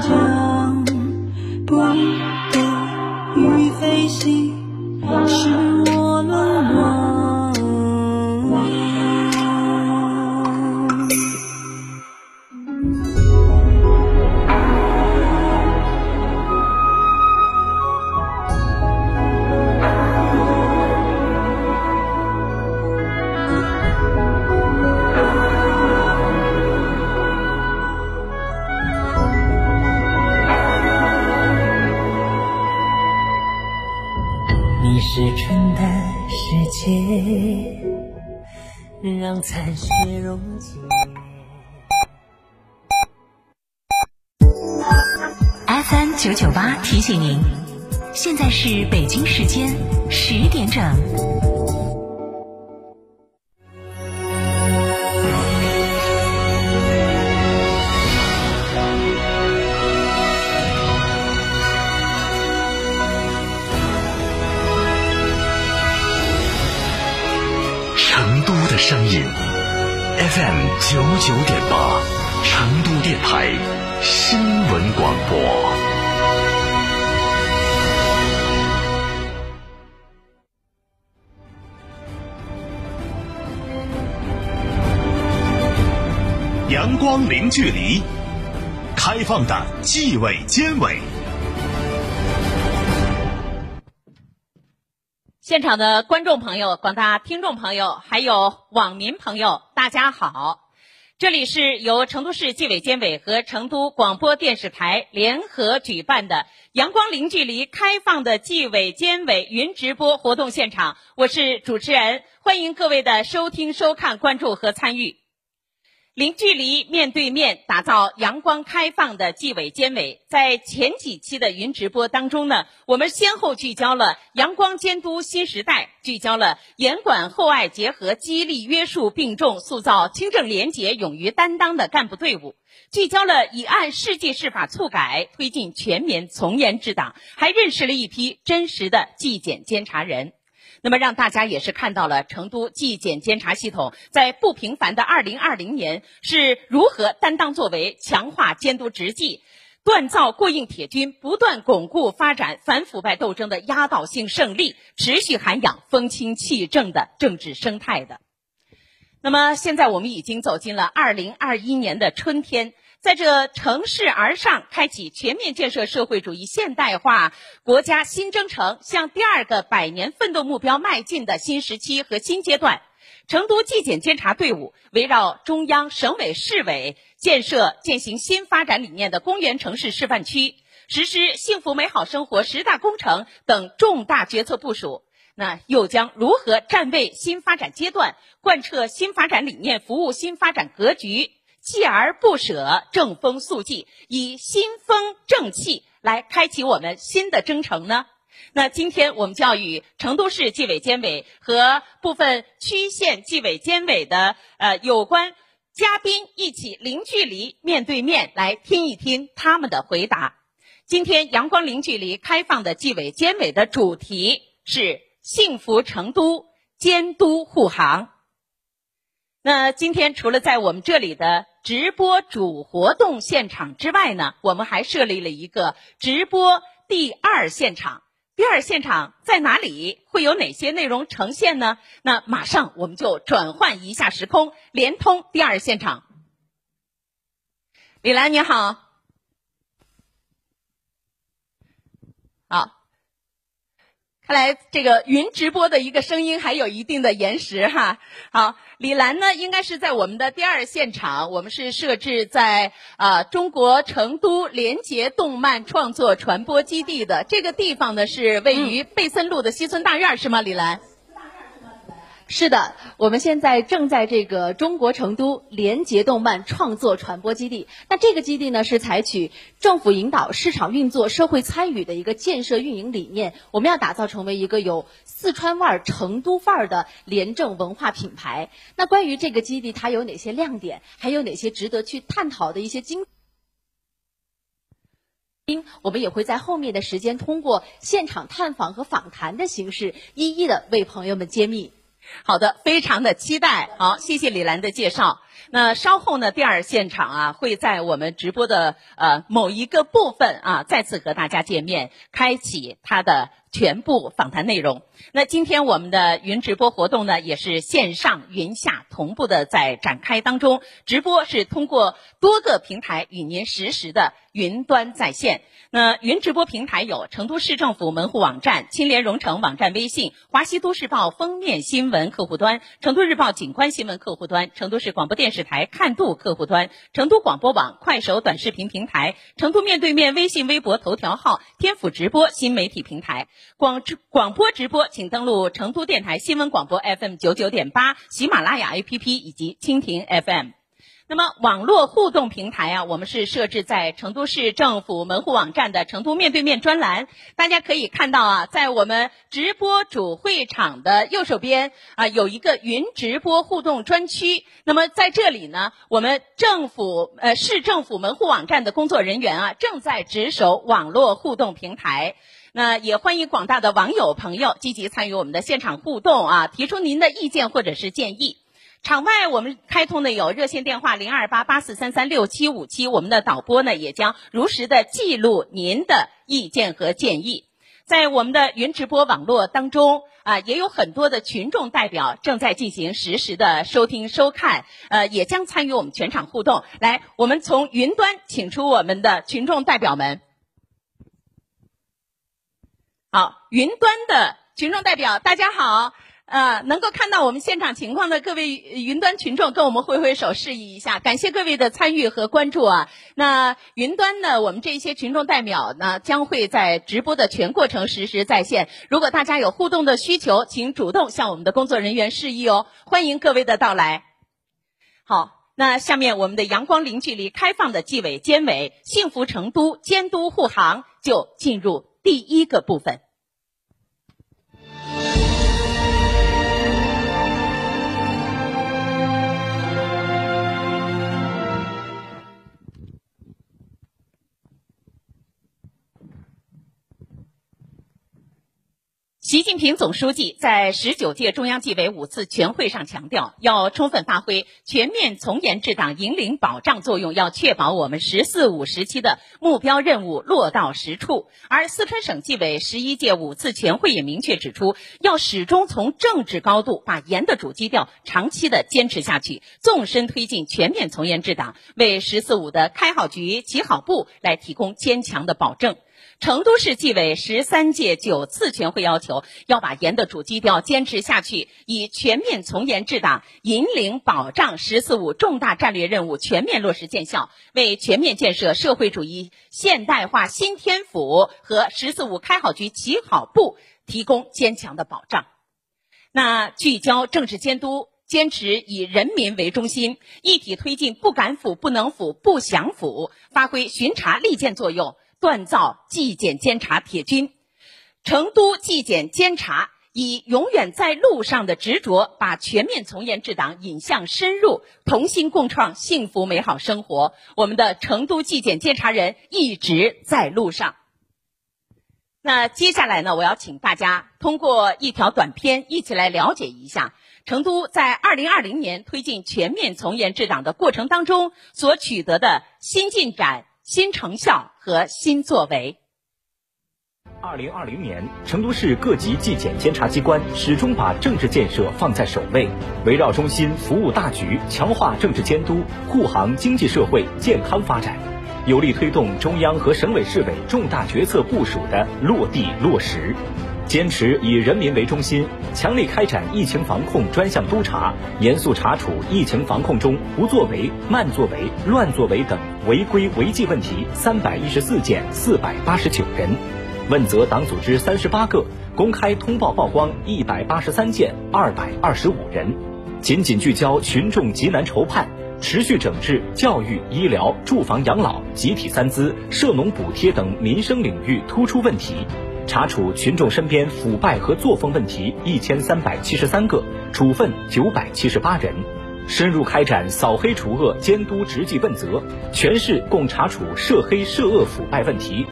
江，不得于飞行，使世界，让残雪溶解。FM 九九八提醒您，现在是北京时间十点整。台新闻广播。阳光零距离，开放的纪委监委。现场的观众朋友、广大听众朋友，还有网民朋友，大家好！这里是由成都市纪委监委和成都广播电视台联合举办的“阳光零距离”开放的纪委监委云直播活动现场，我是主持人，欢迎各位的收听、收看、关注和参与。零距离面对面打造阳光开放的纪委监委，在前几期的云直播当中呢，我们先后聚焦了阳光监督新时代，聚焦了严管厚爱结合，激励约束并重，塑造清正廉洁、勇于担当的干部队伍，聚焦了以案释纪释法促改，推进全面从严治党，还认识了一批真实的纪检监察人。那么让大家也是看到了成都纪检监察系统在不平凡的2020年是如何担当作为，强化监督执纪，锻造过硬铁军，不断巩固发展反腐败斗争的压倒性胜利，持续涵养风清气正的政治生态的。那么现在我们已经走进了2021年的春天。在这乘势而上、开启全面建设社会主义现代化国家新征程、向第二个百年奋斗目标迈进的新时期和新阶段，成都纪检监察队伍围绕中央、省委、市委建设践行新发展理念的公园城市示范区，实施幸福美好生活十大工程等重大决策部署。那又将如何站位新发展阶段，贯彻新发展理念，服务新发展格局？锲而不舍，正风肃纪，以新风正气来开启我们新的征程呢？那今天我们就要与成都市纪委监委和部分区县纪委监委的呃有关嘉宾一起零距离面对面来听一听他们的回答。今天阳光零距离开放的纪委监委的主题是幸福成都，监督护航。那今天除了在我们这里的直播主活动现场之外呢，我们还设立了一个直播第二现场。第二现场在哪里？会有哪些内容呈现呢？那马上我们就转换一下时空，连通第二现场。李兰你好，看来这个云直播的一个声音还有一定的延时哈。好，李兰呢应该是在我们的第二现场，我们是设置在啊、中国成都联结动漫创作传播基地的这个地方呢是位于贝森路的西村大院、是吗？李兰？是的，我们现在正在这个中国成都联结动漫创作传播基地。那这个基地呢，是采取政府引导、市场运作、社会参与的一个建设运营理念。我们要打造成为一个有四川味儿、成都范儿的廉政文化品牌。那关于这个基地，它有哪些亮点？还有哪些值得去探讨的一些经？我们也会在后面的时间，通过现场探访和访谈的形式，一一的为朋友们揭秘。好的，非常的期待。好，谢谢李兰的介绍。那稍后呢，第二现场啊，会在我们直播的呃某一个部分啊，再次和大家见面，开启它的。全部访谈内容。那今天我们的云直播活动呢，也是线上云下同步的在展开当中。直播是通过多个平台与您实时的云端在线。那云直播平台有成都市政府门户网站、青联蓉城网站微信、华西都市报封面新闻客户端、成都日报景观新闻客户端、成都市广播电电视台看度客户端、成都广播网快手短视频平台、成都面对面微信、微博、头条号、天府直播新媒体平台。广直广播直播，请登录成都电台新闻广播 FM 九九点八、喜马拉雅 APP 以及蜻蜓 FM。那么网络互动平台啊，我们是设置在成都市政府门户网站的成都面对面专栏。大家可以看到啊，在我们直播主会场的右手边啊，有一个云直播互动专区。那么在这里呢，我们政府呃市政府门户网站的工作人员啊，正在值守网络互动平台。那也欢迎广大的网友朋友积极参与我们的现场互动啊，提出您的意见或者是建议。场外我们开通的有热线电话零二八八四三三六七五七，我们的导播呢也将如实的记录您的意见和建议。在我们的云直播网络当中啊，也有很多的群众代表正在进行实时的收听收看，呃，也将参与我们全场互动。来，我们从云端请出我们的群众代表们。好，云端的群众代表，大家好。呃，能够看到我们现场情况的各位云端群众，跟我们挥挥手示意一下，感谢各位的参与和关注啊。那云端呢，我们这些群众代表呢，将会在直播的全过程实时在线。如果大家有互动的需求，请主动向我们的工作人员示意哦，欢迎各位的到来。好，那下面我们的阳光零距离开放的纪委监委幸福成都监督护航就进入第一个部分。习近平总书记在十九届中央纪委五次全会上强调，要充分发挥全面从严治党引领保障作用，要确保我们“十四五”时期的目标任务落到实处。而四川省纪委十一届五次全会也明确指出，要始终从政治高度把严的主基调长期的坚持下去，纵深推进全面从严治党，为“十四五”的开好局、起好步来提供坚强的保证。成都市纪委十三届九次全会要求，要把严的主基调坚持下去，以全面从严治党引领保障“十四五”重大战略任务全面落实见效，为全面建设社会主义现代化新天府和“十四五”开好局、起好步提供坚强的保障。那聚焦政治监督，坚持以人民为中心，一体推进不敢腐、不能腐、不想腐，发挥巡查利剑作用。锻造纪检监察铁军，成都纪检监察以永远在路上的执着，把全面从严治党引向深入，同心共创幸福美好生活。我们的成都纪检监察人一直在路上。那接下来呢，我要请大家通过一条短片，一起来了解一下成都在二零二零年推进全面从严治党的过程当中所取得的新进展。新成效和新作为。二零二零年，成都市各级纪检监察机关始终把政治建设放在首位，围绕中心服务大局，强化政治监督，护航经济社会健康发展，有力推动中央和省委市委重大决策部署的落地落实。坚持以人民为中心，强力开展疫情防控专项督查，严肃查处疫情防控中不作为、慢作为、乱作为等违规违纪问题三百一十四件四百八十九人，问责党组织三十八个，公开通报曝光一百八十三件二百二十五人，紧紧聚焦群众急难愁盼，持续整治教育、医疗、住房养老、集体三资、涉农补贴等民生领域突出问题。查处群众身边腐败和作风问题一千三百七十三个，处分九百七十八人，深入开展扫黑除恶监督执纪问责，全市共查处涉黑涉恶腐败问题